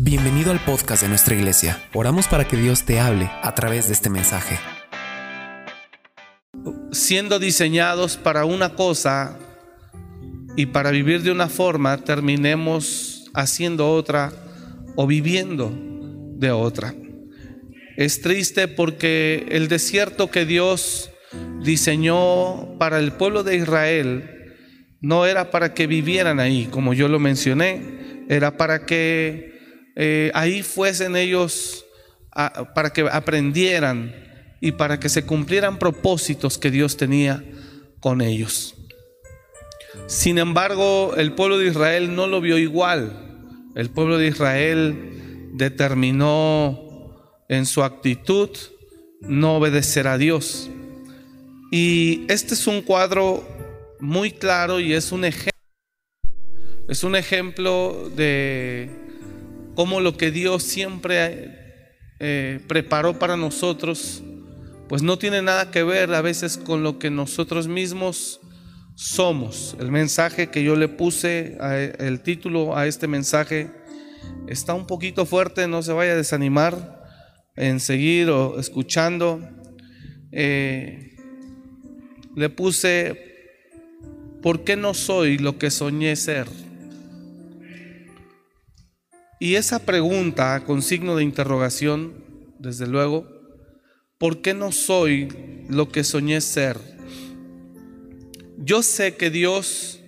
Bienvenido al podcast de nuestra iglesia. Oramos para que Dios te hable a través de este mensaje. Siendo diseñados para una cosa y para vivir de una forma, terminemos haciendo otra o viviendo de otra. Es triste porque el desierto que Dios diseñó para el pueblo de Israel no era para que vivieran ahí, como yo lo mencioné, era para que eh, ahí fuesen ellos para que aprendieran y para que se cumplieran propósitos que Dios tenía con ellos. Sin embargo, el pueblo de Israel no lo vio igual. El pueblo de Israel determinó en su actitud no obedecer a Dios. Y este es un cuadro muy claro y es un ejemplo. Es un ejemplo de cómo lo que Dios siempre eh, preparó para nosotros, pues no tiene nada que ver a veces con lo que nosotros mismos somos. El mensaje que yo le puse, el título a este mensaje, está un poquito fuerte, no se vaya a desanimar en seguir o escuchando. Eh, le puse, ¿por qué no soy lo que soñé ser? Y esa pregunta con signo de interrogación, desde luego, ¿por qué no soy lo que soñé ser? Yo sé que Dios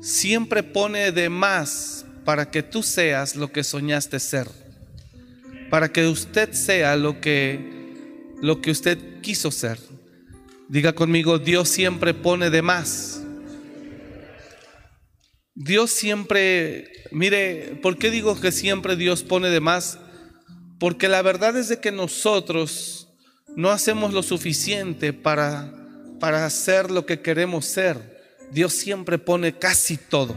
siempre pone de más para que tú seas lo que soñaste ser, para que usted sea lo que lo que usted quiso ser. Diga conmigo, Dios siempre pone de más Dios siempre, mire, ¿por qué digo que siempre Dios pone de más? Porque la verdad es de que nosotros no hacemos lo suficiente para, para hacer lo que queremos ser. Dios siempre pone casi todo.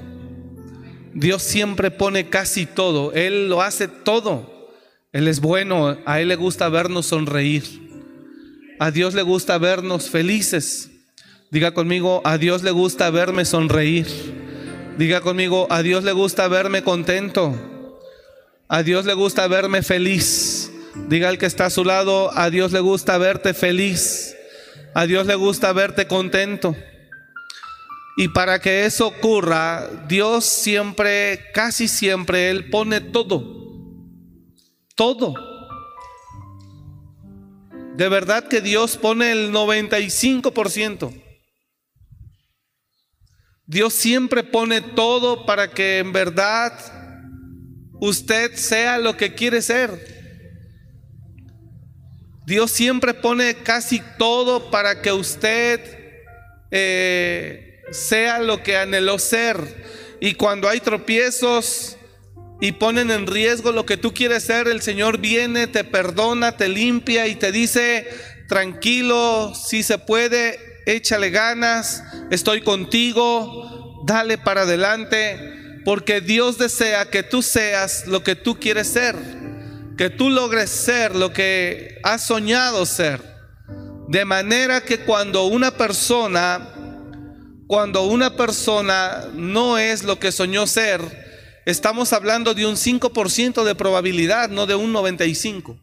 Dios siempre pone casi todo. Él lo hace todo. Él es bueno. A Él le gusta vernos sonreír. A Dios le gusta vernos felices. Diga conmigo, a Dios le gusta verme sonreír. Diga conmigo, a Dios le gusta verme contento. A Dios le gusta verme feliz. Diga al que está a su lado, a Dios le gusta verte feliz. A Dios le gusta verte contento. Y para que eso ocurra, Dios siempre, casi siempre, Él pone todo. Todo. De verdad que Dios pone el 95%. Dios siempre pone todo para que en verdad usted sea lo que quiere ser. Dios siempre pone casi todo para que usted eh, sea lo que anheló ser. Y cuando hay tropiezos y ponen en riesgo lo que tú quieres ser, el Señor viene, te perdona, te limpia y te dice, tranquilo, si se puede, échale ganas, estoy contigo, dale para adelante, porque Dios desea que tú seas lo que tú quieres ser, que tú logres ser lo que has soñado ser. De manera que cuando una persona, cuando una persona no es lo que soñó ser, estamos hablando de un 5% de probabilidad, no de un 95%.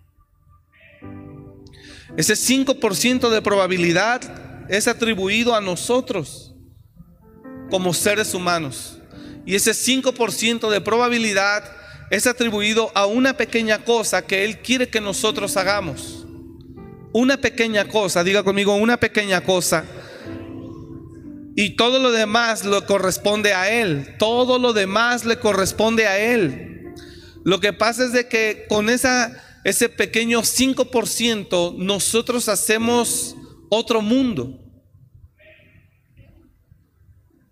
Ese 5% de probabilidad es atribuido a nosotros como seres humanos. Y ese 5% de probabilidad es atribuido a una pequeña cosa que Él quiere que nosotros hagamos. Una pequeña cosa, diga conmigo, una pequeña cosa. Y todo lo demás le corresponde a Él. Todo lo demás le corresponde a Él. Lo que pasa es de que con esa, ese pequeño 5% nosotros hacemos otro mundo.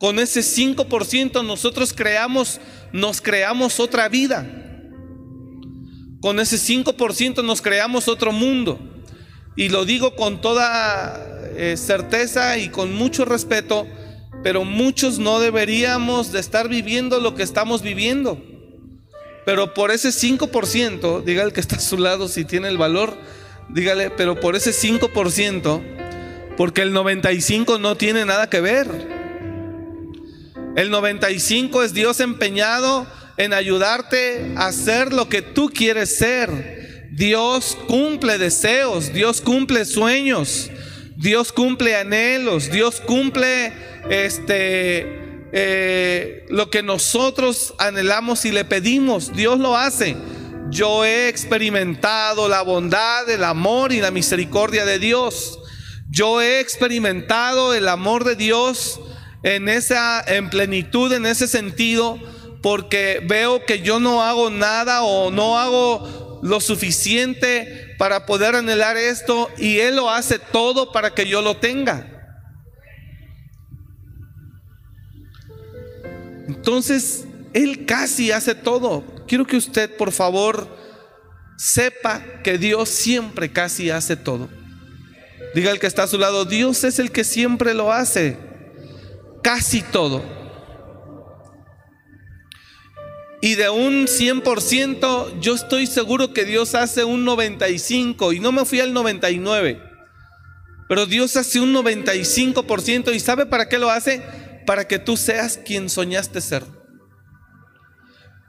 Con ese 5% nosotros creamos, nos creamos otra vida. Con ese 5% nos creamos otro mundo. Y lo digo con toda eh, certeza y con mucho respeto, pero muchos no deberíamos de estar viviendo lo que estamos viviendo. Pero por ese 5%, dígale que está a su lado si tiene el valor, dígale, pero por ese 5%, porque el 95 no tiene nada que ver. El 95 es Dios empeñado en ayudarte a ser lo que tú quieres ser. Dios cumple deseos, Dios cumple sueños, Dios cumple anhelos, Dios cumple este eh, lo que nosotros anhelamos y le pedimos. Dios lo hace. Yo he experimentado la bondad, el amor y la misericordia de Dios. Yo he experimentado el amor de Dios en esa en plenitud en ese sentido porque veo que yo no hago nada o no hago lo suficiente para poder anhelar esto y él lo hace todo para que yo lo tenga. Entonces, él casi hace todo. Quiero que usted, por favor, sepa que Dios siempre casi hace todo. Diga el que está a su lado, Dios es el que siempre lo hace casi todo. Y de un 100%, yo estoy seguro que Dios hace un 95% y no me fui al 99%. Pero Dios hace un 95% y ¿sabe para qué lo hace? Para que tú seas quien soñaste ser.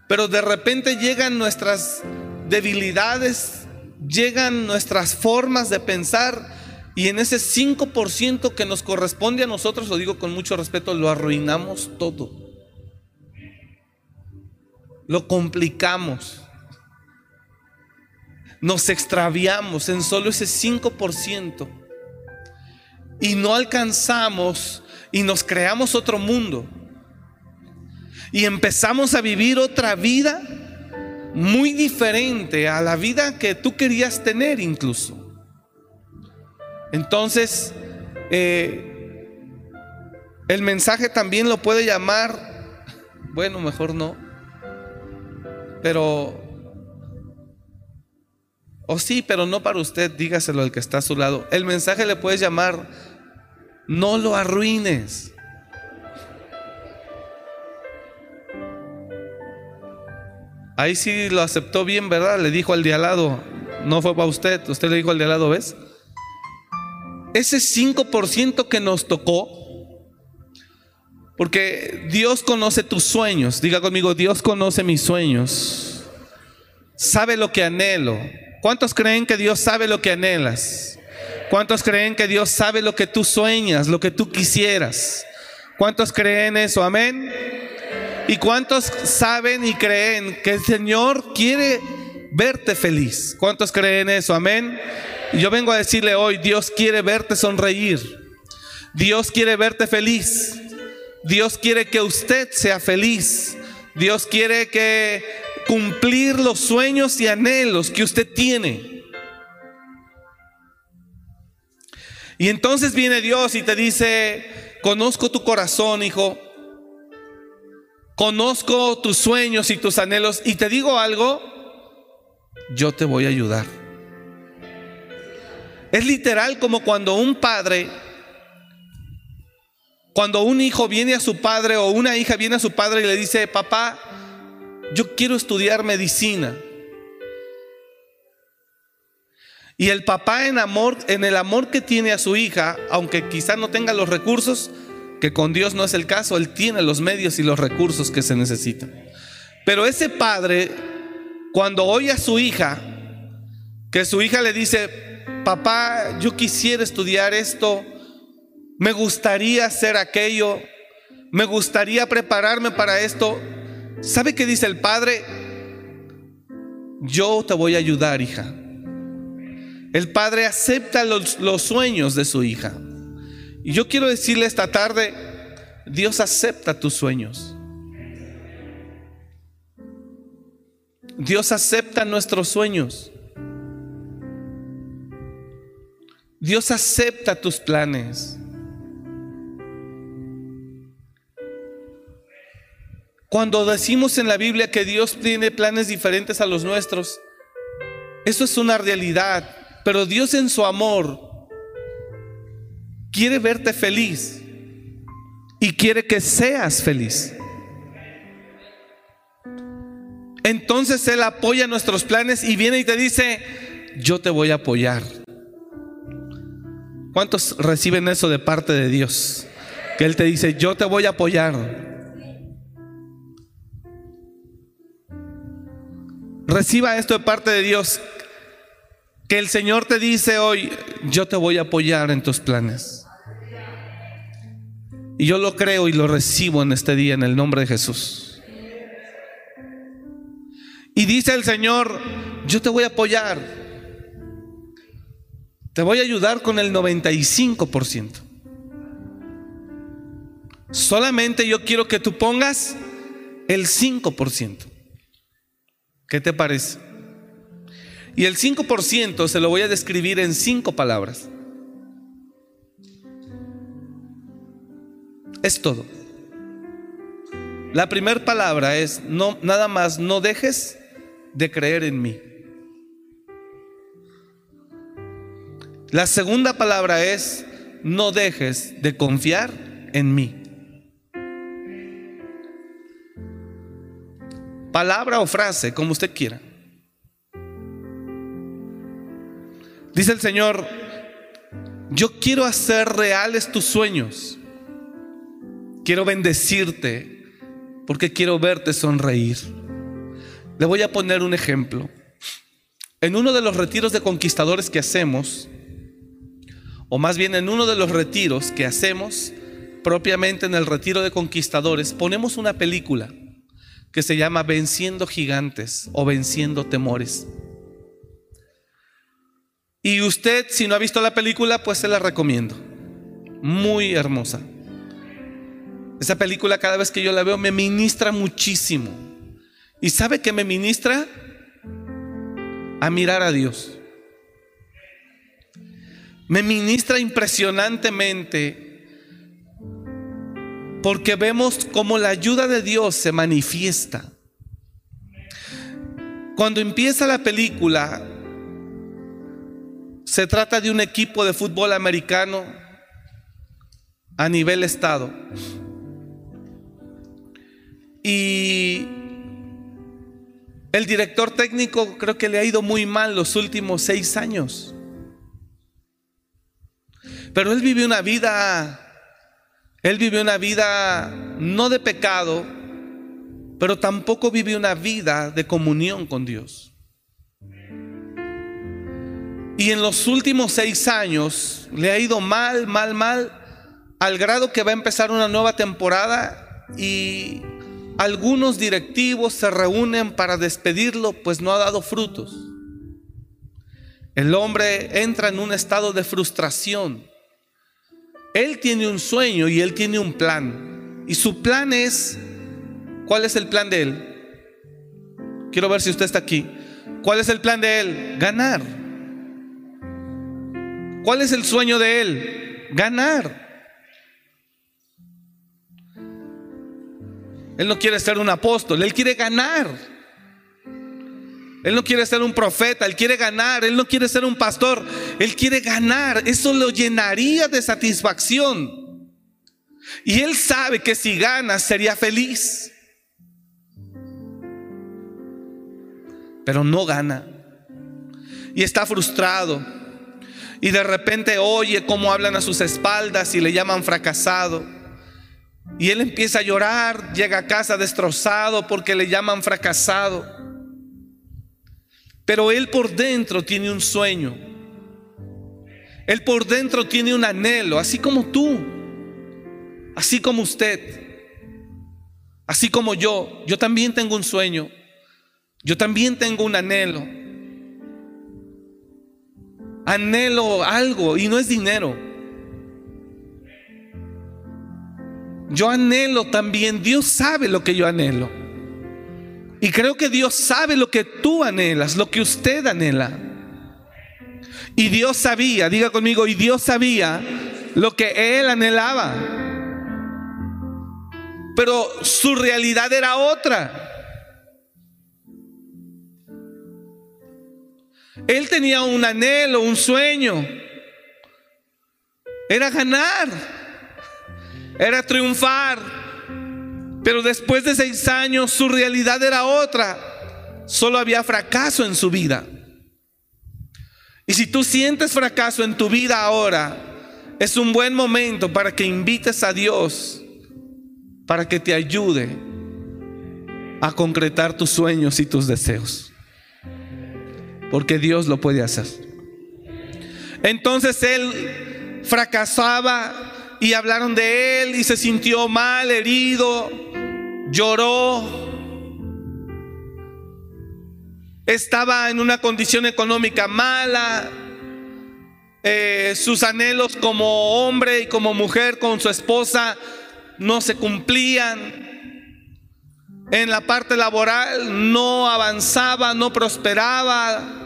Pero de repente llegan nuestras debilidades, llegan nuestras formas de pensar y en ese 5% que nos corresponde a nosotros, lo digo con mucho respeto, lo arruinamos todo. Lo complicamos. Nos extraviamos en solo ese 5%. Y no alcanzamos y nos creamos otro mundo. Y empezamos a vivir otra vida muy diferente a la vida que tú querías tener incluso. Entonces, eh, el mensaje también lo puede llamar, bueno, mejor no, pero, o sí, pero no para usted, dígaselo al que está a su lado. El mensaje le puedes llamar, no lo arruines. Ahí sí lo aceptó bien, ¿verdad? Le dijo al de al lado, no fue para usted, usted le dijo al de al lado, ¿ves? Ese 5% que nos tocó, porque Dios conoce tus sueños, diga conmigo, Dios conoce mis sueños, sabe lo que anhelo. ¿Cuántos creen que Dios sabe lo que anhelas? ¿Cuántos creen que Dios sabe lo que tú sueñas, lo que tú quisieras? ¿Cuántos creen eso? Amén. ¿Y cuántos saben y creen que el Señor quiere verte feliz? ¿Cuántos creen eso? Amén. Yo vengo a decirle hoy, Dios quiere verte sonreír. Dios quiere verte feliz. Dios quiere que usted sea feliz. Dios quiere que cumplir los sueños y anhelos que usted tiene. Y entonces viene Dios y te dice, conozco tu corazón, hijo. Conozco tus sueños y tus anhelos. Y te digo algo, yo te voy a ayudar. Es literal como cuando un padre, cuando un hijo viene a su padre o una hija viene a su padre y le dice, papá, yo quiero estudiar medicina. Y el papá en amor, en el amor que tiene a su hija, aunque quizá no tenga los recursos, que con Dios no es el caso, él tiene los medios y los recursos que se necesitan. Pero ese padre, cuando oye a su hija, que su hija le dice, papá, yo quisiera estudiar esto, me gustaría hacer aquello, me gustaría prepararme para esto. ¿Sabe qué dice el padre? Yo te voy a ayudar, hija. El padre acepta los, los sueños de su hija. Y yo quiero decirle esta tarde, Dios acepta tus sueños. Dios acepta nuestros sueños. Dios acepta tus planes. Cuando decimos en la Biblia que Dios tiene planes diferentes a los nuestros, eso es una realidad, pero Dios en su amor quiere verte feliz y quiere que seas feliz. Entonces Él apoya nuestros planes y viene y te dice, yo te voy a apoyar. ¿Cuántos reciben eso de parte de Dios? Que Él te dice, yo te voy a apoyar. reciba esto de parte de Dios. Que el Señor te dice hoy, yo te voy a apoyar en tus planes. Y yo lo creo y lo recibo en este día en el nombre de Jesús. Y dice el Señor, yo te voy a apoyar. Te voy a ayudar con el 95%. Solamente yo quiero que tú pongas el 5%. ¿Qué te parece? Y el 5% se lo voy a describir en cinco palabras. Es todo. La primera palabra es no nada más no dejes de creer en mí. La segunda palabra es no dejes de confiar en mí. Palabra o frase, como usted quiera. Dice el Señor, yo quiero hacer reales tus sueños. Quiero bendecirte porque quiero verte sonreír. Le voy a poner un ejemplo. En uno de los retiros de conquistadores que hacemos, o más bien en uno de los retiros que hacemos, propiamente en el retiro de conquistadores, ponemos una película que se llama Venciendo Gigantes o Venciendo Temores. Y usted, si no ha visto la película, pues se la recomiendo. Muy hermosa. Esa película cada vez que yo la veo me ministra muchísimo. ¿Y sabe que me ministra? A mirar a Dios. Me ministra impresionantemente porque vemos cómo la ayuda de Dios se manifiesta. Cuando empieza la película, se trata de un equipo de fútbol americano a nivel estado. Y el director técnico creo que le ha ido muy mal los últimos seis años. Pero él vive una vida él vive una vida no de pecado, pero tampoco vive una vida de comunión con Dios. Y en los últimos seis años le ha ido mal, mal, mal, al grado que va a empezar una nueva temporada y algunos directivos se reúnen para despedirlo, pues no ha dado frutos. El hombre entra en un estado de frustración él tiene un sueño y él tiene un plan. Y su plan es, ¿cuál es el plan de él? Quiero ver si usted está aquí. ¿Cuál es el plan de él? Ganar. ¿Cuál es el sueño de él? Ganar. Él no quiere ser un apóstol, él quiere ganar. Él no quiere ser un profeta, él quiere ganar, él no quiere ser un pastor, él quiere ganar. Eso lo llenaría de satisfacción. Y él sabe que si gana sería feliz. Pero no gana. Y está frustrado. Y de repente oye cómo hablan a sus espaldas y le llaman fracasado. Y él empieza a llorar, llega a casa destrozado porque le llaman fracasado. Pero él por dentro tiene un sueño. Él por dentro tiene un anhelo, así como tú, así como usted, así como yo. Yo también tengo un sueño. Yo también tengo un anhelo. Anhelo algo y no es dinero. Yo anhelo también, Dios sabe lo que yo anhelo. Y creo que Dios sabe lo que tú anhelas, lo que usted anhela. Y Dios sabía, diga conmigo, y Dios sabía lo que él anhelaba. Pero su realidad era otra. Él tenía un anhelo, un sueño. Era ganar. Era triunfar. Pero después de seis años su realidad era otra. Solo había fracaso en su vida. Y si tú sientes fracaso en tu vida ahora, es un buen momento para que invites a Dios para que te ayude a concretar tus sueños y tus deseos. porque Dios lo puede hacer. Entonces él fracasaba y hablaron de él y se sintió mal, herido, lloró. Estaba en una condición económica mala. Eh, sus anhelos como hombre y como mujer con su esposa no se cumplían en la parte laboral no avanzaba, no prosperaba.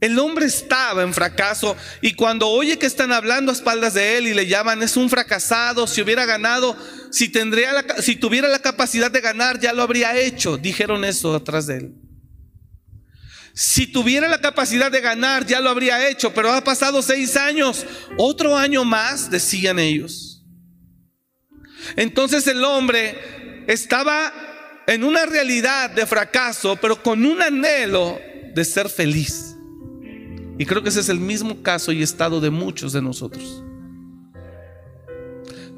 El hombre estaba en fracaso y cuando oye que están hablando a espaldas de él y le llaman es un fracasado, si hubiera ganado, si, tendría la, tuviera la capacidad de ganar ya lo habría hecho, dijeron eso atrás de él. Si tuviera la capacidad de ganar ya lo habría hecho, pero ha pasado seis años, otro año más, decían ellos. Entonces el hombre estaba en una realidad de fracaso, pero con un anhelo de ser feliz. Y creo que ese es el mismo caso y estado de muchos de nosotros.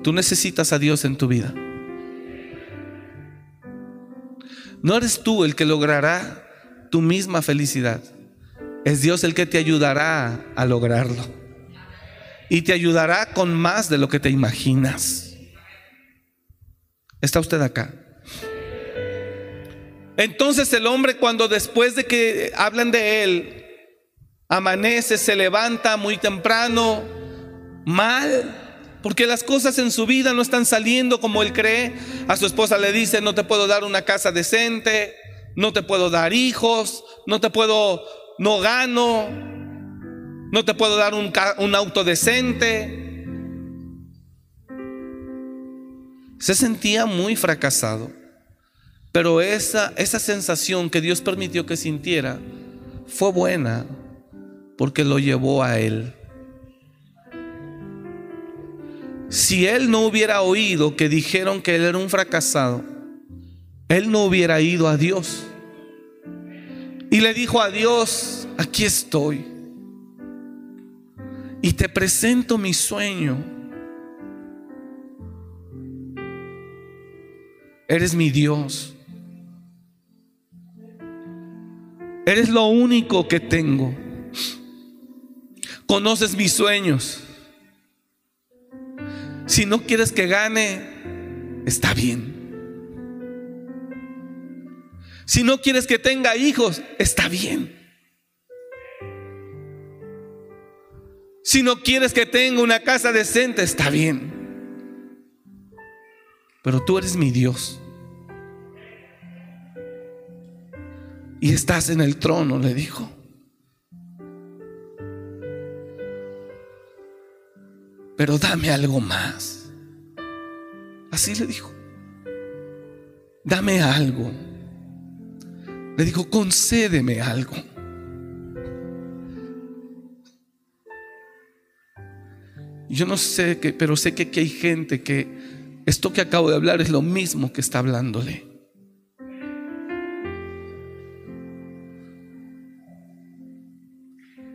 Tú necesitas a Dios en tu vida. No eres tú el que logrará tu misma felicidad. Es Dios el que te ayudará a lograrlo. Y te ayudará con más de lo que te imaginas. ¿Está usted acá? Entonces el hombre cuando después de que hablan de él, amanece, se levanta muy temprano, mal, porque las cosas en su vida no están saliendo como él cree. A su esposa le dice, no te puedo dar una casa decente, no te puedo dar hijos, no te puedo, no gano, no te puedo dar un, auto decente. Se sentía muy fracasado. Pero esa, esa sensación que Dios permitió que sintiera fue buena porque lo llevó a Él. Si Él no hubiera oído que dijeron que Él era un fracasado, Él no hubiera ido a Dios. Y le dijo a Dios, aquí estoy. Y te presento mi sueño. Eres mi Dios. Eres lo único que tengo. Conoces mis sueños. Si no quieres que gane, está bien. Si no quieres que tenga hijos, está bien. Si no quieres que tenga una casa decente, está bien. Pero tú eres mi Dios. y estás en el trono, le dijo. Pero dame algo más. Así le dijo. Dame algo. Le dijo, concédeme algo. Yo no sé, que, pero sé que aquí hay gente que esto que acabo de hablar es lo mismo que está hablándole.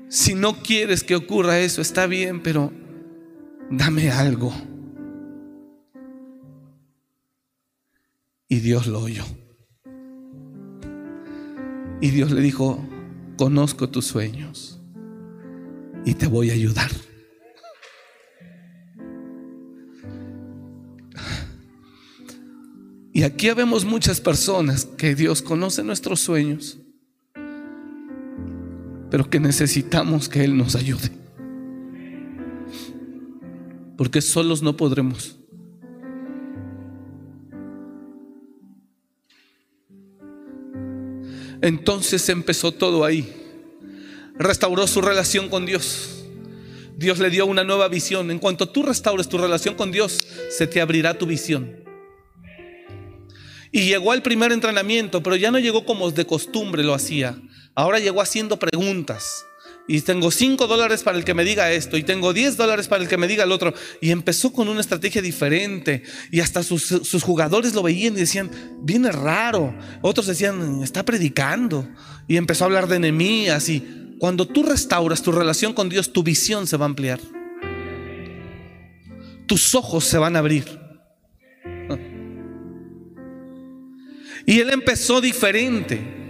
Si no quieres que ocurra eso, está bien, pero dame algo. Y Dios lo oyó. Y Dios le dijo, conozco tus sueños y te voy a ayudar. Y aquí vemos muchas personas que Dios conoce nuestros sueños pero que necesitamos que Él nos ayude. Porque solos no podremos. Entonces empezó todo ahí. Restauró su relación con Dios. Dios le dio una nueva visión. En cuanto tú restaures tu relación con Dios, se te abrirá tu visión. Y llegó al primer entrenamiento, pero ya no llegó como de costumbre lo hacía. Ahora llegó haciendo preguntas. Y tengo 5 dólares para el que me diga esto. Y tengo 10 dólares para el que me diga el otro. Y empezó con una estrategia diferente. Y hasta sus, jugadores lo veían y decían, viene raro. Otros decían, está predicando. Y empezó a hablar de enemías. Y cuando tú restauras tu relación con Dios, tu visión se va a ampliar. Tus ojos se van a abrir. Y él empezó diferente.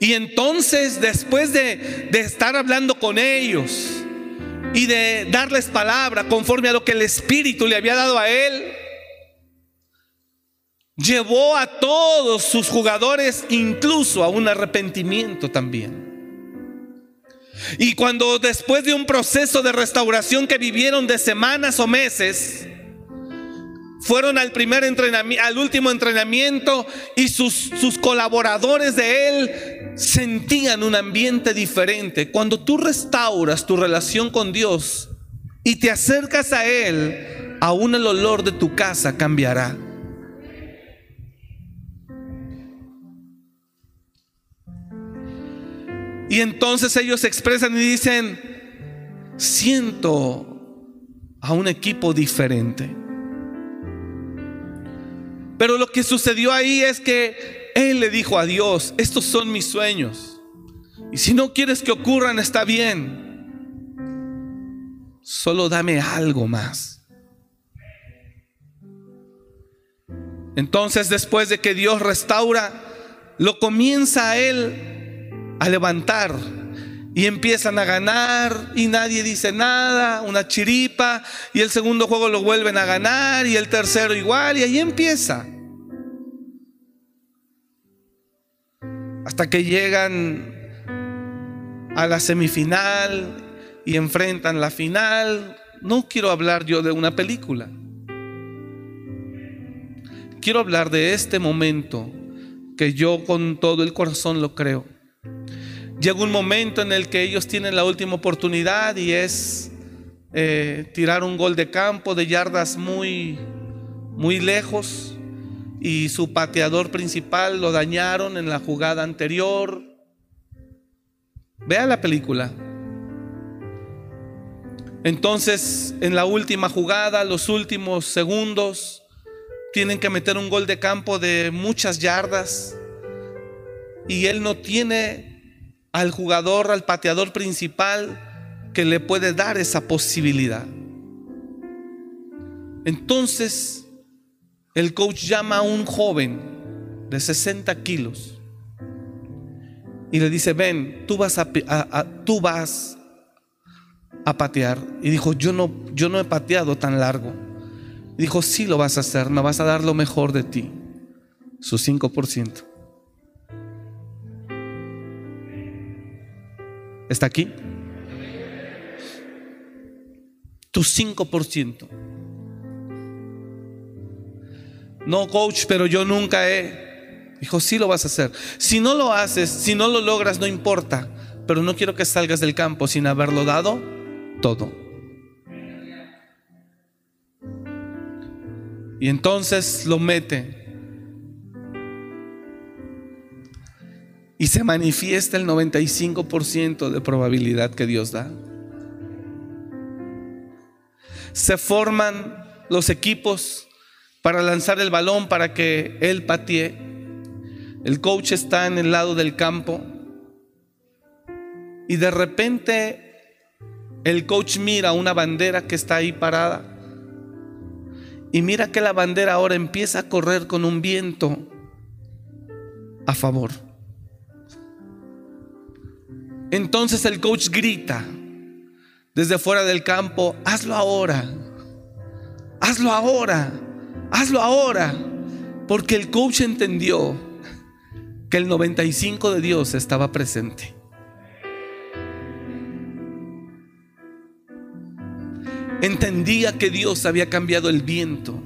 Y entonces, después de, de estar hablando con ellos y de darles palabra conforme a lo que el Espíritu le había dado a él, llevó a todos sus jugadores incluso a un arrepentimiento también. Y cuando después de un proceso de restauración que vivieron de semanas o meses, fueron al primer entrenamiento, al último entrenamiento y sus, sus colaboradores de él sentían un ambiente diferente. Cuando tú restauras tu relación con Dios y te acercas a Él, aún el olor de tu casa cambiará. Y entonces ellos expresan y dicen, siento a un equipo diferente. Pero lo que sucedió ahí es que él le dijo a Dios, estos son mis sueños. Y si no quieres que ocurran, está bien. Solo dame algo más. Entonces después de que Dios restaura, lo comienza a él a levantar y empiezan a ganar y nadie dice nada, una chiripa y el segundo juego lo vuelven a ganar y el tercero igual y ahí empieza. Hasta que llegan a la semifinal y enfrentan la final. No quiero hablar yo de una película. Quiero hablar de este momento que yo con todo el corazón lo creo. Llega un momento en el que ellos tienen la última oportunidad y es eh, tirar un gol de campo de yardas muy, muy lejos y su pateador principal lo dañaron en la jugada anterior. Vea la película. Entonces, en la última jugada, los últimos segundos, tienen que meter un gol de campo de muchas yardas y él no tiene al jugador, al pateador principal que le puede dar esa posibilidad. Entonces, el coach llama a un joven de 60 kilos y le dice, ven, tú vas a, tú vas a patear. Y dijo, yo no, yo no he pateado tan largo. dijo, sí lo vas a hacer, me vas a dar lo mejor de ti, su 5%. ¿Está aquí? Tu 5%. No, coach, pero yo nunca he. Dijo, sí lo vas a hacer. Si no lo haces, si no lo logras, no importa. Pero no quiero que salgas del campo sin haberlo dado todo. Y entonces lo mete y se manifiesta el 95% de probabilidad que Dios da. Se forman los equipos para lanzar el balón para que él patee. El coach está en el lado del campo y de repente el coach mira una bandera que está ahí parada y mira que la bandera ahora empieza a correr con un viento a favor. Entonces el coach grita desde fuera del campo, hazlo ahora, hazlo ahora, hazlo ahora, porque el coach entendió que el 95 de Dios estaba presente. Entendía que Dios había cambiado el viento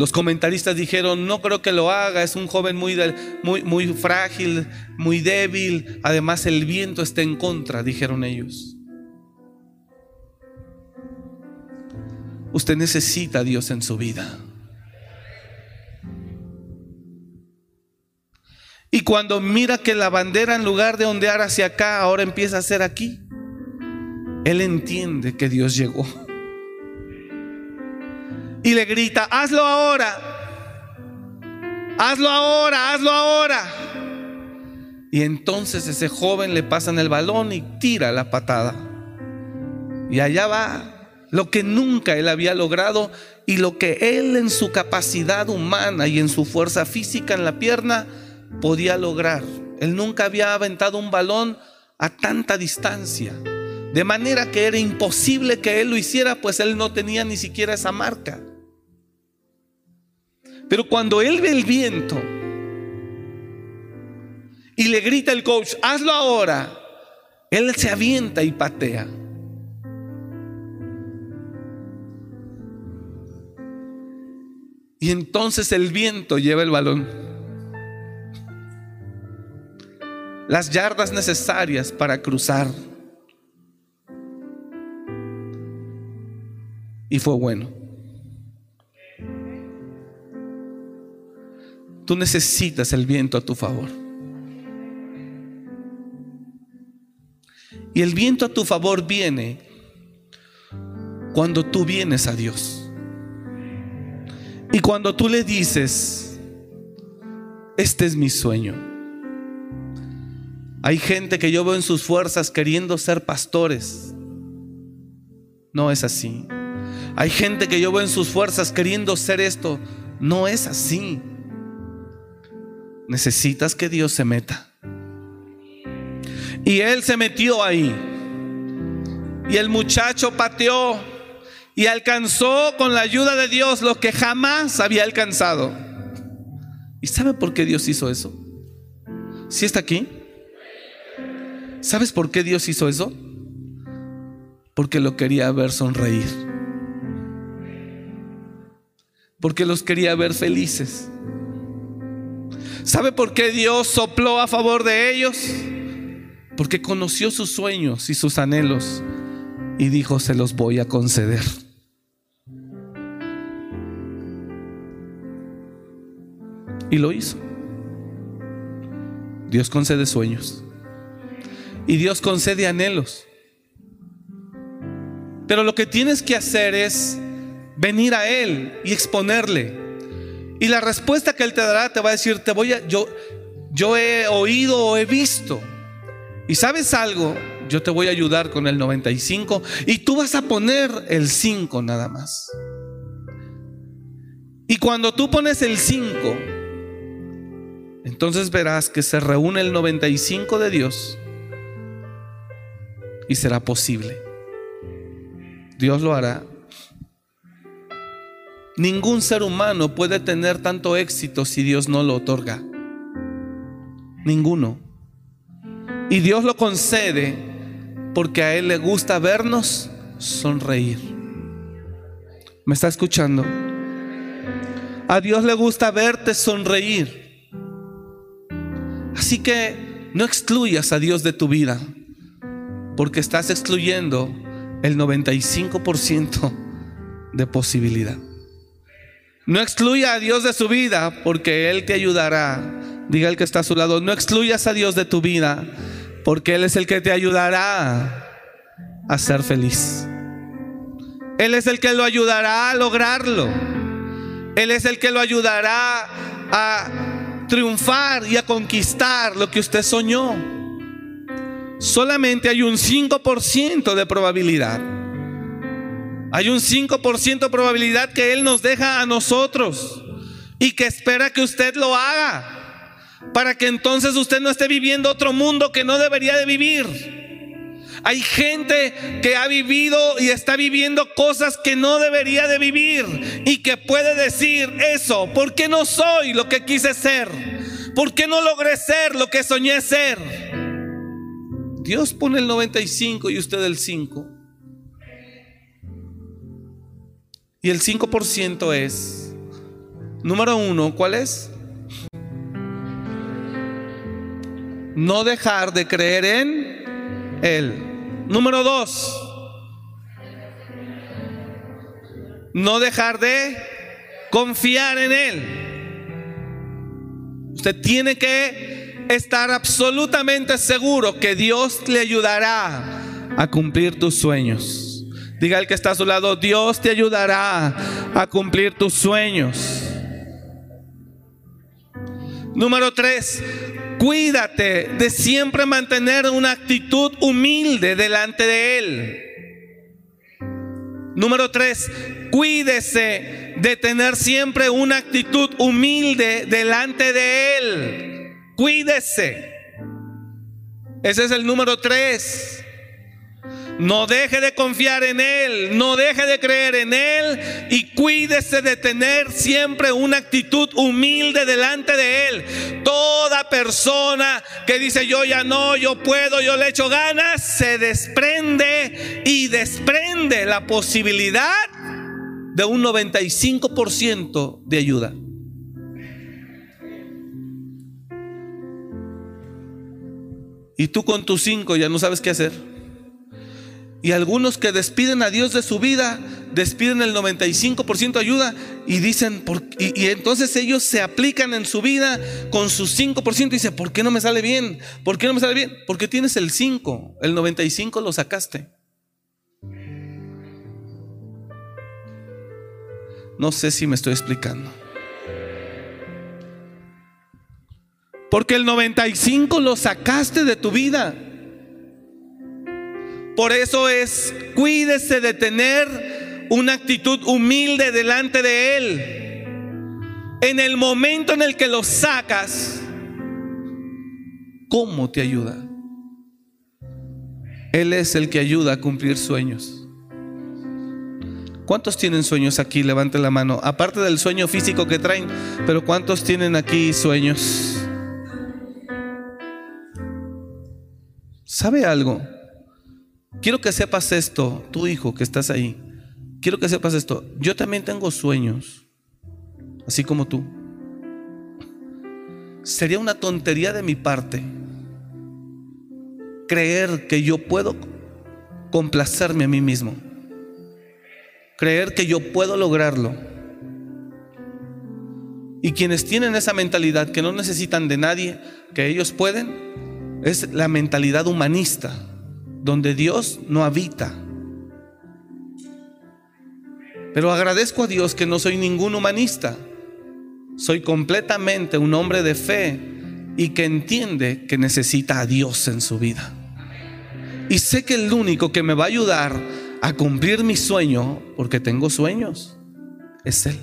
los comentaristas dijeron, no creo que lo haga, es un joven muy, muy, muy frágil, muy débil, además el viento está en contra, dijeron ellos. Usted necesita a Dios en su vida. Y cuando mira que la bandera en lugar de ondear hacia acá, ahora empieza a ser aquí, Él entiende que Dios llegó y le grita, hazlo ahora, hazlo ahora, hazlo ahora. Y entonces ese joven le pasan el balón y tira la patada. Y allá va lo que nunca él había logrado y lo que él en su capacidad humana y en su fuerza física en la pierna podía lograr. Él nunca había aventado un balón a tanta distancia. De manera que era imposible que él lo hiciera, pues él no tenía ni siquiera esa marca. Pero cuando él ve el viento y le grita el coach, hazlo ahora, él se avienta y patea. Y entonces el viento lleva el balón. Las yardas necesarias para cruzar. Y fue bueno. Tú necesitas el viento a tu favor. Y el viento a tu favor viene cuando tú vienes a Dios. Y cuando tú le dices, este es mi sueño. Hay gente que yo veo en sus fuerzas queriendo ser pastores. No es así. Hay gente que yo veo en sus fuerzas queriendo ser esto. No es así. Necesitas que Dios se meta. Y él se metió ahí. Y el muchacho pateó y alcanzó con la ayuda de Dios lo que jamás había alcanzado. ¿Y sabe por qué Dios hizo eso? ¿Si está aquí? ¿Sabes por qué Dios hizo eso? Porque lo quería ver sonreír. Porque los quería ver felices. ¿Sabe por qué Dios sopló a favor de ellos? Porque conoció sus sueños y sus anhelos y dijo, se los voy a conceder. Y lo hizo. Dios concede sueños. Y Dios concede anhelos. Pero lo que tienes que hacer es venir a Él y exponerle. Y la respuesta que Él te dará te va a decir, te voy a, yo, yo he oído o he visto. Y sabes algo, yo te voy a ayudar con el 95 y tú vas a poner el 5 nada más. Y cuando tú pones el 5, entonces verás que se reúne el 95 de Dios y será posible. Dios lo hará. Ningún ser humano puede tener tanto éxito si Dios no lo otorga. Ninguno. Y Dios lo concede porque a Él le gusta vernos sonreír. ¿Me está escuchando? A Dios le gusta verte sonreír. Así que no excluyas a Dios de tu vida, porque estás excluyendo el 95% de posibilidad. No excluya a Dios de su vida, porque Él te ayudará. Diga el que está a su lado, no excluyas a Dios de tu vida, porque Él es el que te ayudará a ser feliz. Él es el que lo ayudará a lograrlo. Él es el que lo ayudará a triunfar y a conquistar lo que usted soñó. Solamente hay un 5% de probabilidad. Hay un 5% de probabilidad que Él nos deja a nosotros y que espera que usted lo haga para que entonces usted no esté viviendo otro mundo que no debería de vivir. Hay gente que ha vivido y está viviendo cosas que no debería de vivir y que puede decir eso, ¿por qué no soy lo que quise ser? ¿Por qué no logré ser lo que soñé ser? Dios pone el 95 y usted el 5. Y el 5% es, número uno, ¿cuál es? No dejar de creer en Él. Número dos, no dejar de confiar en Él. Usted tiene que estar absolutamente seguro que Dios le ayudará a cumplir tus sueños. Diga el que está a su lado, Dios te ayudará a cumplir tus sueños. Número tres, Cuídate de siempre mantener una actitud humilde delante de Él. Número tres, cuídese de tener siempre una actitud humilde delante de Él. Cuídese. Ese es el número tres. No deje de confiar en Él, no deje de creer en Él y cuídese de tener siempre una actitud humilde delante de Él. Toda persona que dice yo ya no, yo puedo, yo le echo ganas, se desprende y desprende la posibilidad de un 95% de ayuda. Y tú con tus cinco ya no sabes qué hacer. Y algunos que despiden a Dios de su vida, despiden el 95% de ayuda y dicen, y, entonces ellos se aplican en su vida con su 5% y dicen, ¿por qué no me sale bien? ¿Por qué no me sale bien? Porque tienes el 5, el 95 lo sacaste. No sé si me estoy explicando. Porque el 95 lo sacaste de tu vida. Por eso es, cuídese de tener una actitud humilde delante de Él. En el momento en el que lo sacas, ¿cómo te ayuda? Él es el que ayuda a cumplir sueños. ¿Cuántos tienen sueños aquí? Levante la mano. Aparte del sueño físico que traen, pero ¿cuántos tienen aquí sueños? ¿Sabe algo? Quiero que sepas esto, tu hijo que estás ahí. Quiero que sepas esto. Yo también tengo sueños, así como tú. Sería una tontería de mi parte creer que yo puedo complacerme a mí mismo. Creer que yo puedo lograrlo. Y quienes tienen esa mentalidad que no necesitan de nadie, que ellos pueden, es la mentalidad humanista donde Dios no habita. Pero agradezco a Dios que no soy ningún humanista. Soy completamente un hombre de fe y que entiende que necesita a Dios en su vida. Y sé que el único que me va a ayudar a cumplir mi sueño, porque tengo sueños, es Él.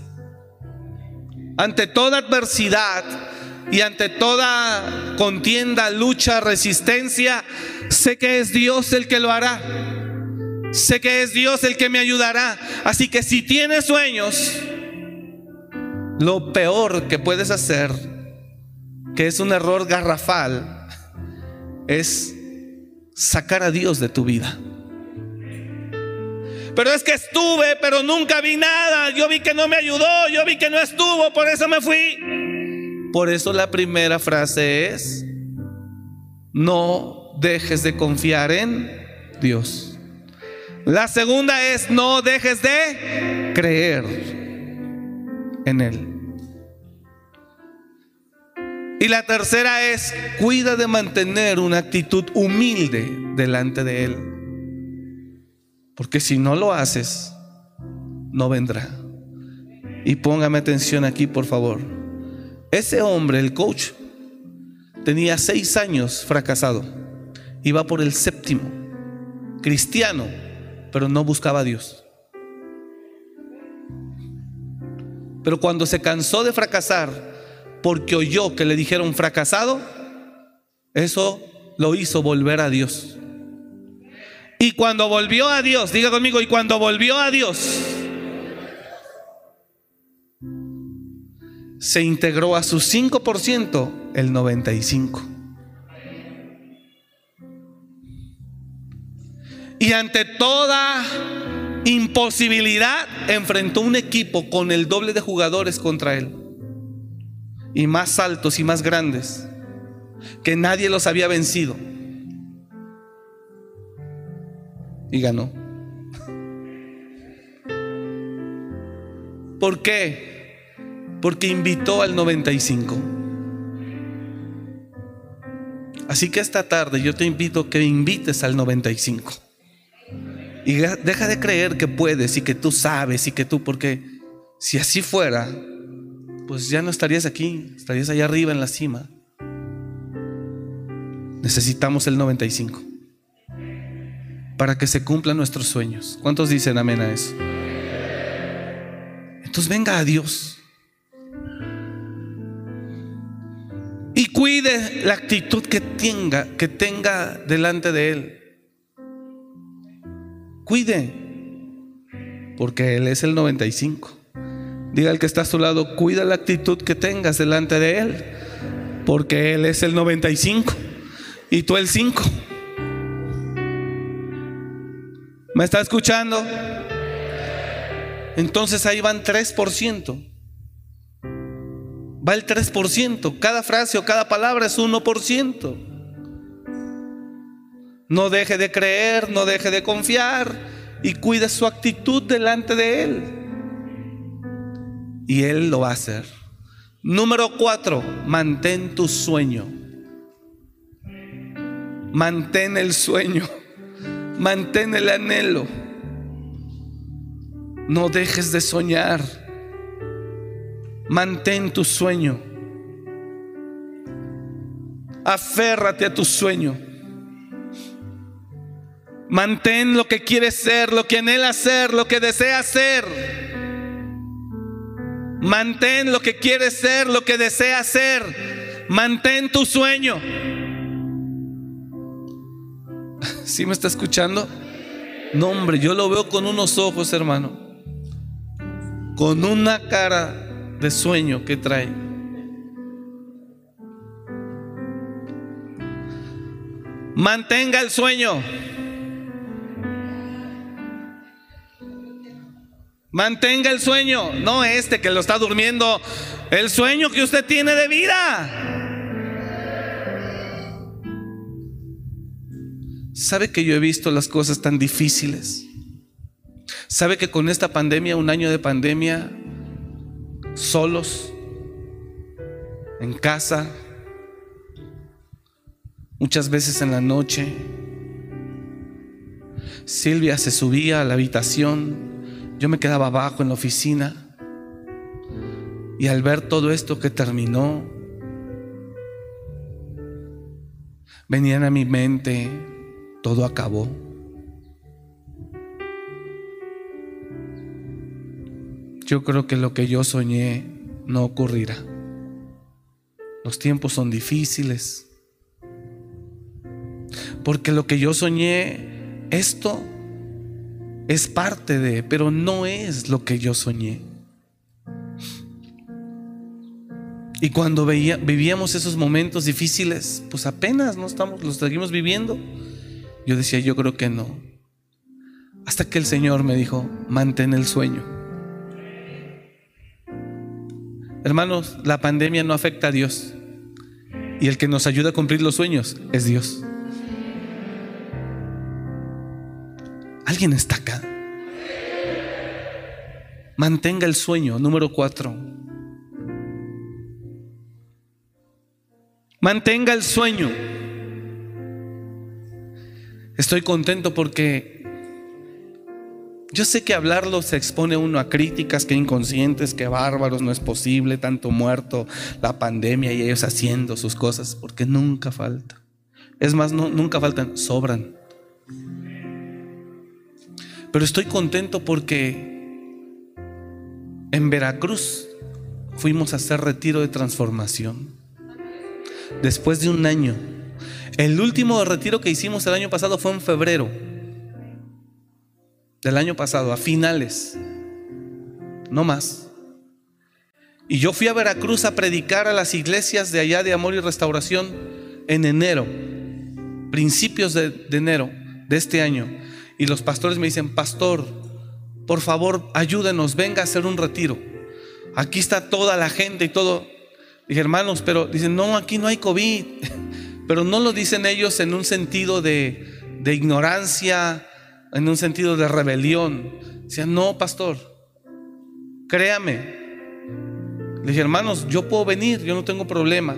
Ante toda adversidad, y ante toda contienda, lucha, resistencia, sé que es Dios el que lo hará. Sé que es Dios el que me ayudará. Así que si tienes sueños, lo peor que puedes hacer, que es un error garrafal, es sacar a Dios de tu vida. Pero es que estuve, pero nunca vi nada. Yo vi que no me ayudó, yo vi que no estuvo, por eso me fui. Por eso la primera frase es, no dejes de confiar en Dios. La segunda es, no dejes de creer en Él. Y la tercera es, cuida de mantener una actitud humilde delante de Él. Porque si no lo haces, no vendrá. Y póngame atención aquí, por favor. Ese hombre, el coach, tenía seis años fracasado. Iba por el séptimo. Cristiano, pero no buscaba a Dios. Pero cuando se cansó de fracasar, porque oyó que le dijeron fracasado, eso lo hizo volver a Dios. Y cuando volvió a Dios, diga conmigo, y cuando volvió a Dios, se integró a su 5% el 95%. Y ante toda imposibilidad enfrentó un equipo con el doble de jugadores contra él. Y más altos y más grandes. Que nadie los había vencido. Y ganó. ¿Por qué? porque invitó al 95. Así que esta tarde yo te invito que invites al 95. Y deja de creer que puedes y que tú sabes y que tú, porque si así fuera, pues ya no estarías aquí, estarías allá arriba en la cima. Necesitamos el 95 para que se cumplan nuestros sueños. ¿Cuántos dicen amén a eso? Entonces venga a Dios Cuide la actitud que tenga, que tenga delante de Él. Cuide, porque Él es el 95. Diga al que está a su lado, cuida la actitud que tengas delante de Él, porque Él es el 95 y tú el 5. ¿Me está escuchando? Entonces ahí van 3%. Va el 3%. Cada frase o cada palabra es 1%. No deje de creer, no deje de confiar y cuide su actitud delante de Él. Y Él lo va a hacer. Número 4, mantén tu sueño. Mantén el sueño. Mantén el anhelo. No dejes de soñar. Mantén tu sueño. Aférrate a tu sueño. Mantén lo que quieres ser, lo que anhela ser, lo que desea ser. Mantén lo que quieres ser, lo que desea ser. Mantén tu sueño. ¿Sí me está escuchando? No, hombre, yo lo veo con unos ojos, hermano. Con una cara de sueño que trae. Mantenga el sueño. Mantenga el sueño, no este que lo está durmiendo, el sueño que usted tiene de vida. ¿Sabe que yo he visto las cosas tan difíciles? ¿Sabe que con esta pandemia, un año de pandemia, solos, en casa, muchas veces en la noche, Silvia se subía a la habitación yo me quedaba abajo en la oficina y al ver todo esto que terminó, venían a mi mente, todo acabó. Yo creo que lo que yo soñé no ocurrirá. Los tiempos son difíciles. Porque lo que yo soñé, esto es parte de, pero no es lo que yo soñé. Y cuando veía, vivíamos esos momentos difíciles, pues apenas no estamos, los seguimos viviendo. Yo decía, yo creo que no. Hasta que el Señor me dijo, mantén el sueño. Hermanos, la pandemia no afecta a Dios. Y el que nos ayuda a cumplir los sueños es Dios. ¿Alguien está acá? Mantenga el sueño, número cuatro. Mantenga el sueño. Estoy contento porque yo sé que hablarlo se expone uno a críticas, que inconscientes, que bárbaros, no es posible, tanto muerto, la pandemia y ellos haciendo sus cosas, porque nunca falta. Es más, no, nunca faltan, sobran. Pero estoy contento porque en Veracruz fuimos a hacer retiro de transformación. Después de un año. El último retiro que hicimos el año pasado fue en febrero. Del año pasado, a finales. No más. Y yo fui a Veracruz a predicar a las iglesias de allá de Amor y Restauración en enero, principios de, de enero de este año. Y los pastores me dicen, pastor, por favor, ayúdenos, venga a hacer un retiro. Aquí está toda la gente y todo. Dije, hermanos, pero dicen, no, aquí no hay COVID. Pero no lo dicen ellos en un sentido de, de ignorancia, en un sentido de rebelión. Dicen, no, pastor, créame. Le dije, hermanos, yo puedo venir, yo no tengo problema.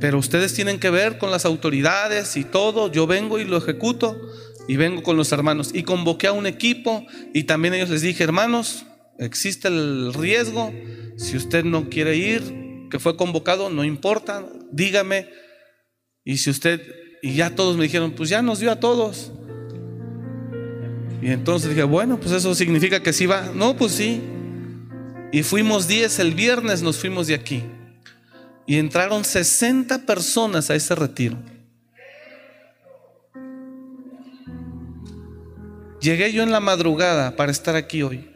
Pero ustedes tienen que ver con las autoridades y todo. Yo vengo y lo ejecuto y vengo con los hermanos. Y convoqué a un equipo y también ellos les dije, hermanos, existe el riesgo. Si usted no quiere ir, que fue convocado, no importa, dígame. Y si usted, y ya todos me dijeron, pues ya nos dio a todos. Y entonces dije, bueno, pues eso significa que sí va. No, pues sí. Y fuimos 10 el viernes, nos fuimos de aquí. y entraron 60 personas a ese retiro. Llegué yo en la madrugada para estar aquí hoy.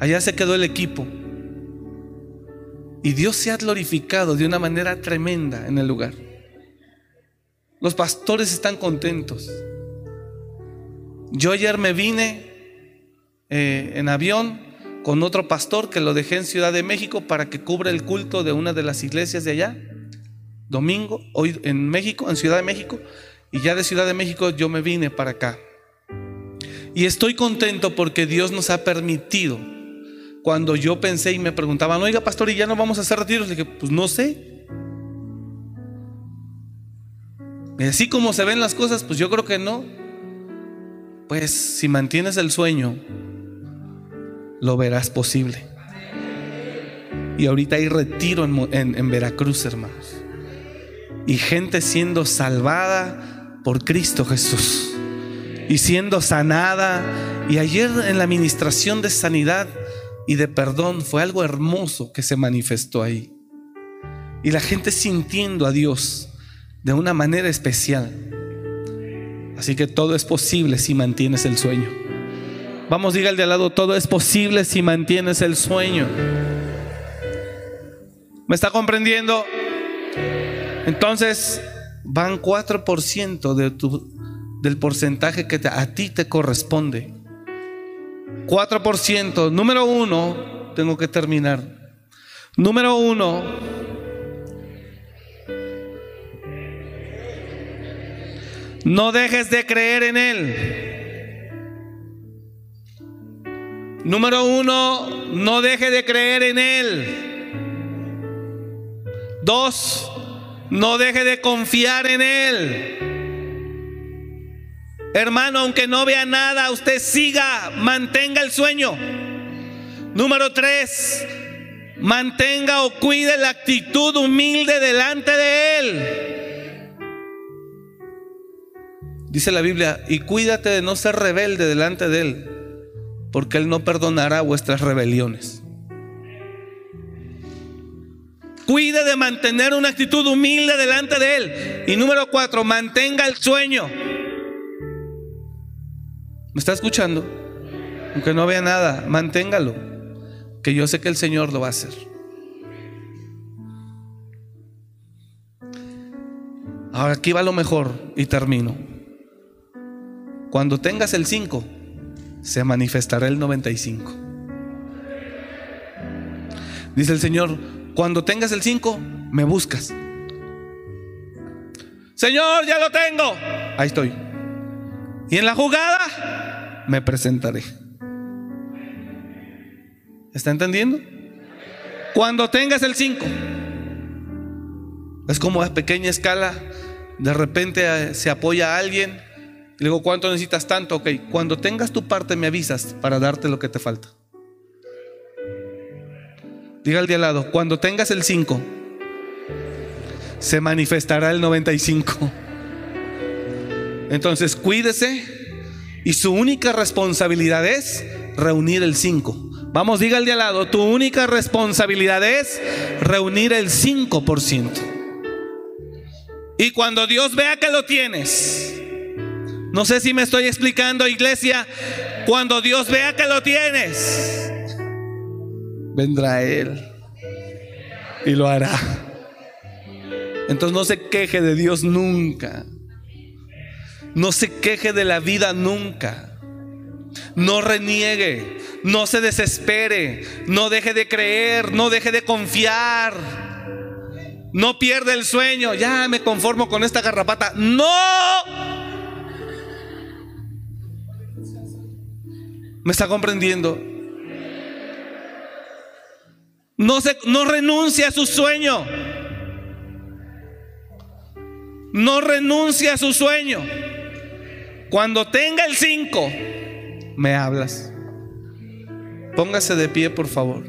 Allá se quedó el equipo. Y Dios se ha glorificado de una manera tremenda en el lugar. Los pastores están contentos. Yo ayer me vine eh, en avión con otro pastor que lo dejé en Ciudad de México para que cubra el culto de una de las iglesias de allá. Domingo, hoy en México, en Ciudad de México. Y ya de Ciudad de México yo me vine para acá. Y estoy contento porque Dios nos ha permitido. Cuando yo pensé y me preguntaban, oiga pastor, ¿y ya no vamos a hacer retiros? Le dije, pues no sé. Y así como se ven las cosas, pues yo creo que no. Pues si mantienes el sueño, lo verás posible. Y ahorita hay retiro en, en Veracruz, hermanos. Y gente siendo salvada por Cristo Jesús y siendo sanada. Y ayer en la administración de sanidad y de perdón fue algo hermoso que se manifestó ahí. Y la gente sintiendo a Dios de una manera especial. Así que todo es posible si mantienes el sueño. Vamos, diga al de al lado, todo es posible si mantienes el sueño. ¿Me está comprendiendo? Entonces, van 4% de tu del porcentaje que a ti te corresponde. 4%. Número uno, tengo que terminar. Número uno, no dejes de creer en Él. Número uno, no deje de creer en Él. Dos, no deje de confiar en Él. Hermano, aunque no vea nada, usted siga, mantenga el sueño. Número tres, mantenga o cuide la actitud humilde delante de Él. Dice la Biblia, y cuídate de no ser rebelde delante de Él, porque Él no perdonará vuestras rebeliones. Cuide de mantener una actitud humilde delante de Él. Y número cuatro, mantenga el sueño. ¿Me está escuchando? Aunque no vea nada, manténgalo. Que yo sé que el Señor lo va a hacer. Ahora aquí va lo mejor y termino. Cuando tengas el 5, se manifestará el 95. Dice el Señor, cuando tengas el 5, me buscas. Señor, ya lo tengo. Ahí estoy. Y en la jugada, me presentaré. ¿Está entendiendo? Cuando tengas el 5, es como a pequeña escala, de repente eh, se apoya a alguien, le digo, ¿cuánto necesitas tanto? Ok, cuando tengas tu parte me avisas para darte lo que te falta. Diga al de al lado, cuando tengas el 5, se manifestará el 95. Entonces cuídese y su única responsabilidad es reunir el 5. Vamos, diga al de al lado, tu única responsabilidad es reunir el 5%. Y cuando Dios vea que lo tienes, no sé si me estoy explicando, iglesia, cuando Dios vea que lo tienes, vendrá Él y lo hará. Entonces no se queje de Dios nunca. No se queje de la vida nunca. No reniegue, no se desespere, no deje de creer, no deje de confiar. No pierda el sueño, ya me conformo con esta garrapata. No. ¿Me está comprendiendo? No, se, no renuncie a su sueño. No renuncie a su sueño. Cuando tenga el 5, me hablas. Póngase de pie, por favor.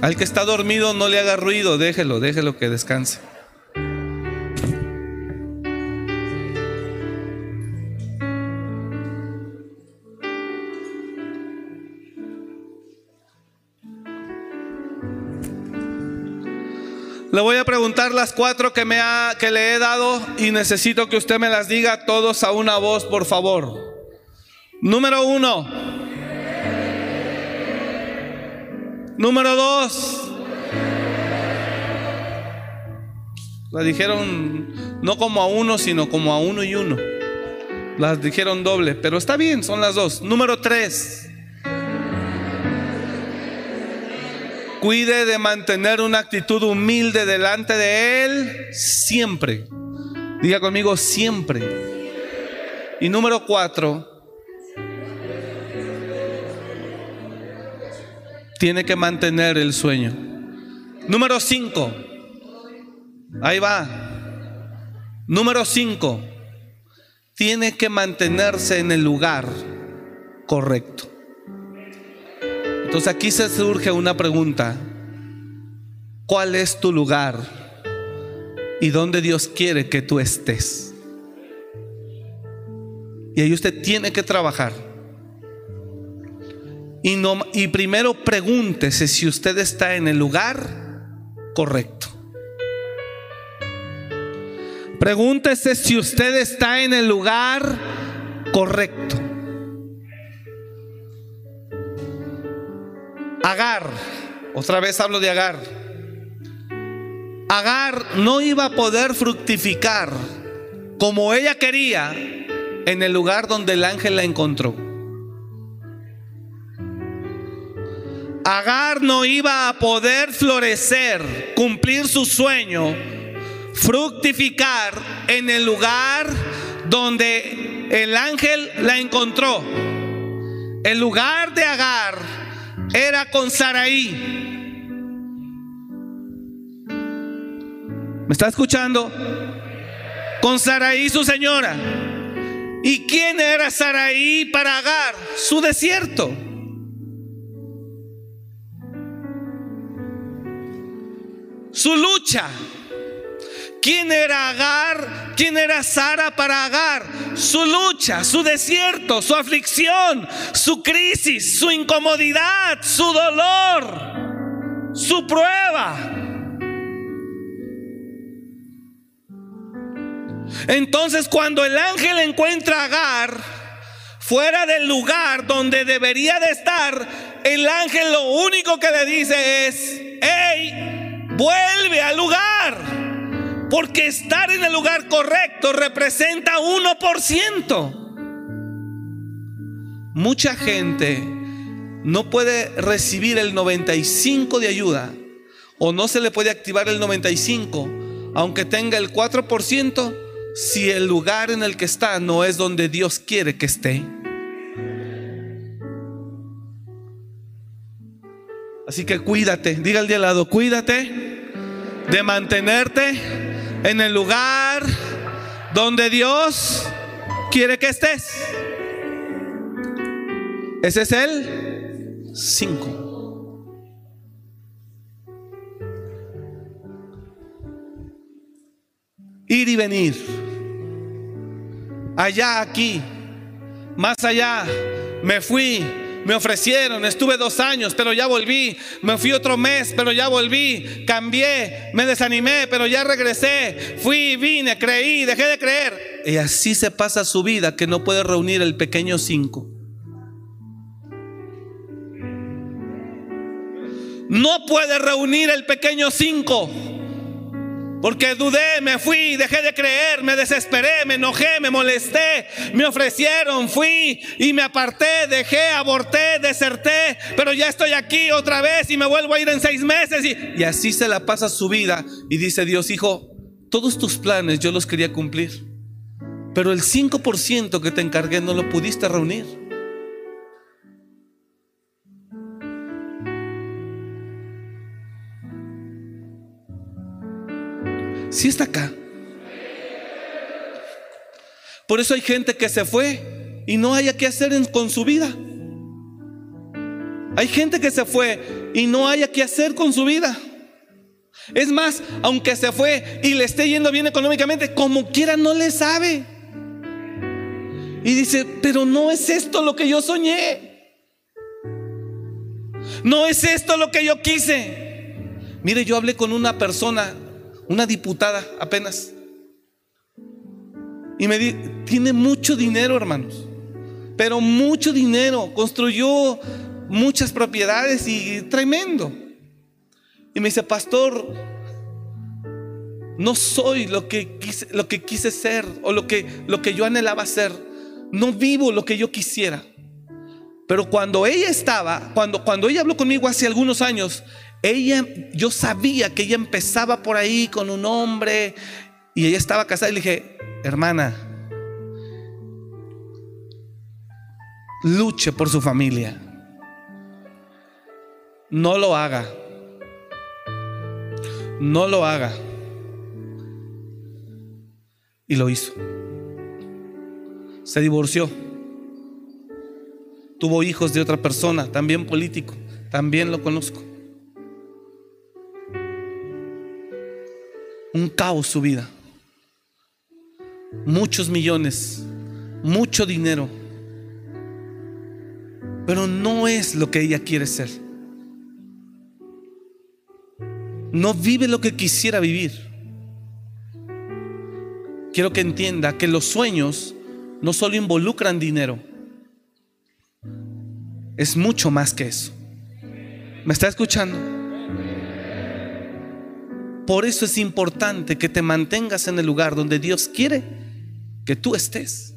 Al que está dormido no le haga ruido, déjelo, déjelo que descanse. Le voy a preguntar las cuatro que, me ha, que le he dado y necesito que usted me las diga todos a una voz, por favor. Número uno. Número dos. La dijeron no como a uno, sino como a uno y uno. Las dijeron doble, pero está bien, son las dos. Número tres. Cuide de mantener una actitud humilde delante de Él siempre. Diga conmigo siempre. Y número cuatro, tiene que mantener el sueño. Número cinco, ahí va. Número cinco, tiene que mantenerse en el lugar correcto. Entonces aquí se surge una pregunta. ¿Cuál es tu lugar? ¿Y dónde Dios quiere que tú estés? Y ahí usted tiene que trabajar. Y, no, y primero pregúntese si usted está en el lugar correcto. Pregúntese si usted está en el lugar correcto. Agar, otra vez hablo de Agar. Agar no iba a poder fructificar como ella quería en el lugar donde el ángel la encontró. Agar no iba a poder florecer, cumplir su sueño, fructificar en el lugar donde el ángel la encontró. El lugar de Agar era con Saraí. ¿Me está escuchando? Con Saraí su señora. ¿Y quién era Saraí para Agar? Su desierto. Su lucha. ¿Quién era Agar? ¿Quién era Sara para Agar? Su lucha, su desierto, su aflicción, su crisis, su incomodidad, su dolor, su prueba. Entonces cuando el ángel encuentra a Agar fuera del lugar donde debería de estar, el ángel lo único que le dice es, hey, vuelve al lugar. Porque estar en el lugar correcto representa 1%. Mucha gente no puede recibir el 95 de ayuda o no se le puede activar el 95 aunque tenga el 4% si el lugar en el que está no es donde Dios quiere que esté. Así que cuídate, diga al de al lado, cuídate de mantenerte en el lugar donde Dios quiere que estés. Ese es el 5. Ir y venir. Allá, aquí. Más allá. Me fui me ofrecieron, estuve dos años, pero ya volví. Me fui otro mes, pero ya volví. Cambié, me desanimé, pero ya regresé. Fui, vine, creí, dejé de creer. Y así se pasa su vida que no puede reunir el pequeño cinco. No puede reunir el pequeño cinco. Porque dudé, me fui, dejé de creer, me desesperé, me enojé, me molesté, me ofrecieron, fui y me aparté, dejé, aborté, deserté, pero ya estoy aquí otra vez y me vuelvo a ir en seis meses. Y, y así se la pasa su vida. Y dice Dios, hijo, todos tus planes yo los quería cumplir, pero el 5% que te encargué no lo pudiste reunir. Si está acá. Por eso hay gente que se fue y no haya qué hacer con su vida. Hay gente que se fue y no haya qué hacer con su vida. Es más, aunque se fue y le esté yendo bien económicamente, como quiera no le sabe. Y dice, pero no es esto lo que yo soñé. No es esto lo que yo quise. Mire, yo hablé con una persona, una diputada apenas. Y me di, tiene mucho dinero, hermanos. Pero mucho dinero. Construyó muchas propiedades y tremendo. Y me dice, pastor, no soy lo que quise, lo que quise ser o lo que, lo que yo anhelaba ser. No vivo lo que yo quisiera. Pero cuando ella estaba, cuando, cuando ella habló conmigo hace algunos años, ella, yo sabía que ella empezaba por ahí con un hombre y ella estaba casada y le dije, hermana, luche por su familia. No lo haga. No lo haga. Y lo hizo. Se divorció. Tuvo hijos de otra persona, también político. También lo conozco. Un caos su vida. Muchos millones. Mucho dinero. Pero no es lo que ella quiere ser. No vive lo que quisiera vivir quiero que entienda que los sueños no solo involucran dinero, es mucho más que eso. ¿Me está escuchando? Por eso es importante que te mantengas en el lugar donde Dios quiere que tú estés.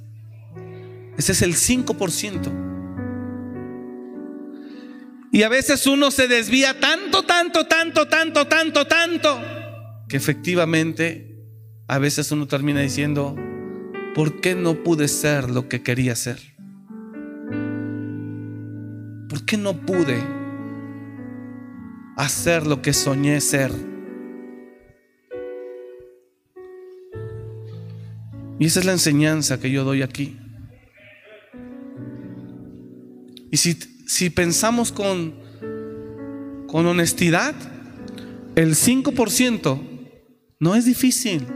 Ese es el 5%. Y a veces uno se desvía tanto, tanto, tanto, tanto, tanto, tanto, que efectivamente a veces uno termina diciendo, ¿por qué no pude ser lo que quería ser? ¿Por qué no pude hacer lo que soñé ser? Y esa es la enseñanza que yo doy aquí. Y si, si pensamos con, con honestidad, el 5% no es difícil.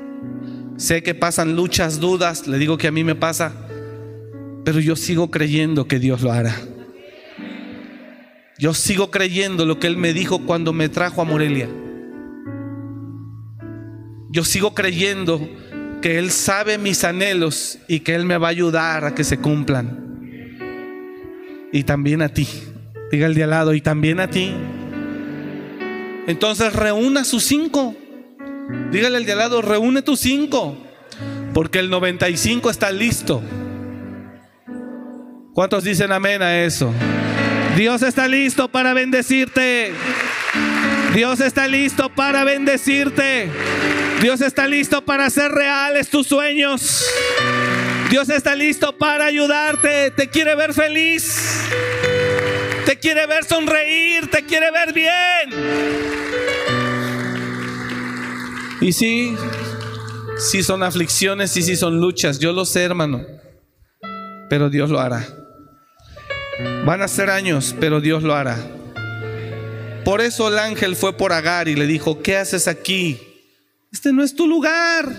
Sé que pasan luchas, dudas, le digo que a mí me pasa, pero yo sigo creyendo que Dios lo hará. Yo sigo creyendo lo que Él me dijo cuando me trajo a Morelia. Yo sigo creyendo que Él sabe mis anhelos y que Él me va a ayudar a que se cumplan. Y también a ti. Diga el de al lado, y también a ti. Entonces reúna sus cinco. Dígale al de al lado, reúne tus cinco, porque el 95 está listo. ¿Cuántos dicen amén a eso? Dios está listo para bendecirte. Dios está listo para bendecirte. Dios está listo para hacer reales tus sueños. Dios está listo para ayudarte. Te quiere ver feliz. Te quiere ver sonreír. Te quiere ver bien. Y sí, sí son aflicciones y sí son luchas, yo lo sé, hermano, pero Dios lo hará. Van a ser años, pero Dios lo hará. Por eso el ángel fue por Agar y le dijo, ¿qué haces aquí? Este no es tu lugar.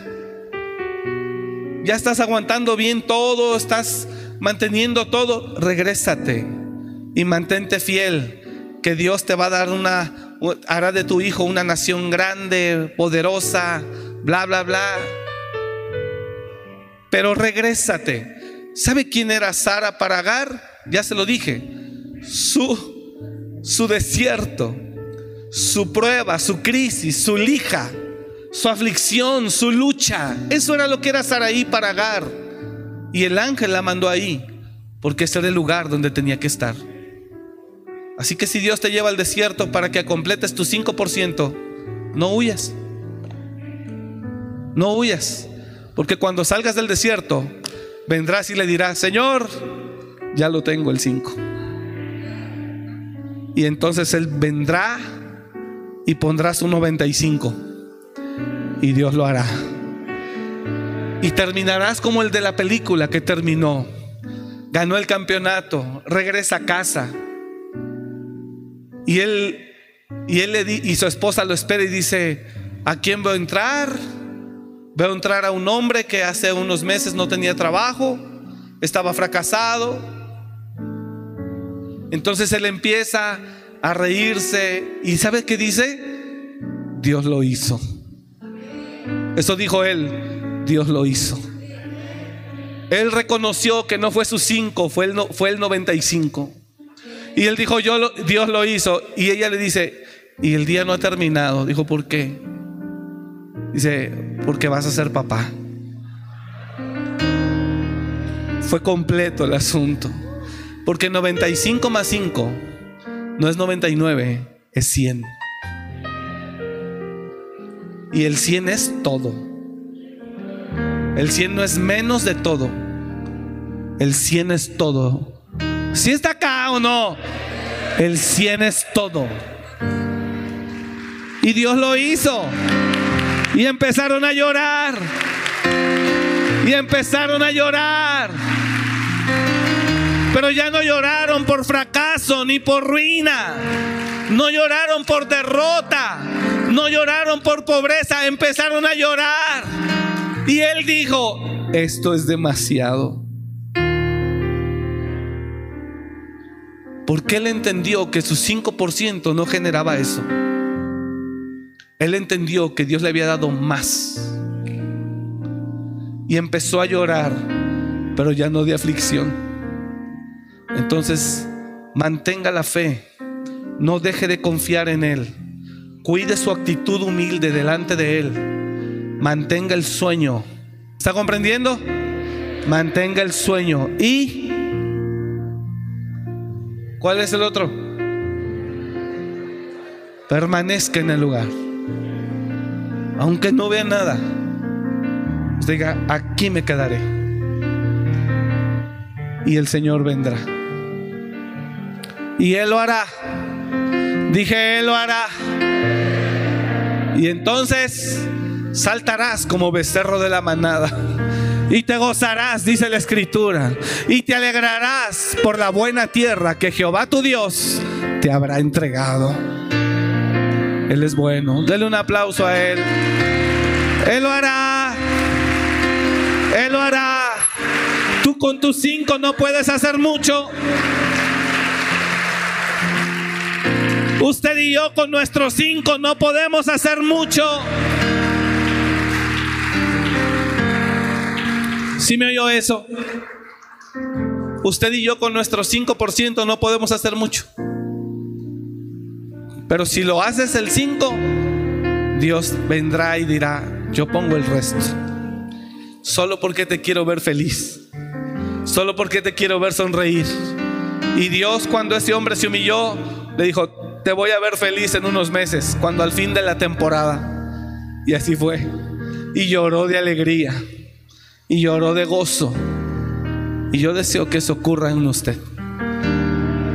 Ya estás aguantando bien todo, estás manteniendo todo. Regrésate y mantente fiel, que Dios te va a dar una hará de tu hijo una nación grande, poderosa, bla, bla, bla. Pero regrésate. ¿Sabe quién era Sara para Agar? Ya se lo dije. Su, su desierto, su prueba, su crisis, su lija, su aflicción, su lucha. Eso era lo que era Saraí para Agar. Y el ángel la mandó ahí, porque ese era el lugar donde tenía que estar. Así que si Dios te lleva al desierto para que completes tu 5%, no huyas. No huyas. Porque cuando salgas del desierto, vendrás y le dirás, Señor, ya lo tengo el 5. Y entonces Él vendrá y pondrás un 95. Y Dios lo hará. Y terminarás como el de la película que terminó. Ganó el campeonato, regresa a casa y él, y él le y su esposa lo espera y dice, ¿a quién veo entrar? Veo entrar a un hombre que hace unos meses no tenía trabajo, estaba fracasado. Entonces él empieza a reírse y ¿sabe qué dice? Dios lo hizo. Eso dijo él, Dios lo hizo. Él reconoció que no fue su 5, fue el, no, fue el 95. Y él dijo, yo lo, Dios lo hizo. Y ella le dice, y el día no ha terminado. Dijo, ¿por qué? Dice, porque vas a ser papá. Fue completo el asunto. Porque 95 más 5 no es 99, es 100. Y el 100 es todo. El 100 no es menos de todo. El 100 es todo. Si está acá o no, el 100 es todo. Y Dios lo hizo. Y empezaron a llorar. Y empezaron a llorar. Pero ya no lloraron por fracaso ni por ruina. No lloraron por derrota. No lloraron por pobreza. Empezaron a llorar. Y él dijo, esto es demasiado. Porque él entendió que su 5% no generaba eso. Él entendió que Dios le había dado más. Y empezó a llorar, pero ya no de aflicción. Entonces, mantenga la fe. No deje de confiar en Él. Cuide su actitud humilde delante de Él. Mantenga el sueño. ¿Está comprendiendo? Mantenga el sueño. ¿Y cuál es el otro? Permanezca en el lugar. Aunque no vea nada. Diga, aquí me quedaré. Y el Señor vendrá. Y Él lo hará. Dije, Él lo hará. Y entonces saltarás como becerro de la manada. Y te gozarás, dice la escritura. Y te alegrarás por la buena tierra que Jehová tu Dios te habrá entregado. Él es bueno. Dele un aplauso a Él. Él lo hará. Él lo hará. Tú con tus cinco no puedes hacer mucho. Usted y yo con nuestros cinco no podemos hacer mucho. ¿Sí me oyó eso? Usted y yo con nuestro 5% no podemos hacer mucho. Pero si lo haces el 5, Dios vendrá y dirá, yo pongo el resto. Solo porque te quiero ver feliz. Solo porque te quiero ver sonreír. Y Dios cuando ese hombre se humilló, le dijo, te voy a ver feliz en unos meses, cuando al fin de la temporada. Y así fue. Y lloró de alegría. Y lloró de gozo. Y yo deseo que eso ocurra en usted.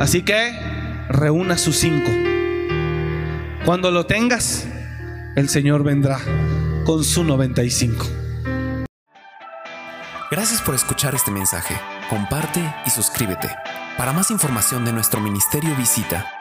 Así que reúna sus cinco. Cuando lo tengas, el Señor vendrá con su 95. Gracias por escuchar este mensaje. Comparte y suscríbete. Para más información de nuestro ministerio visita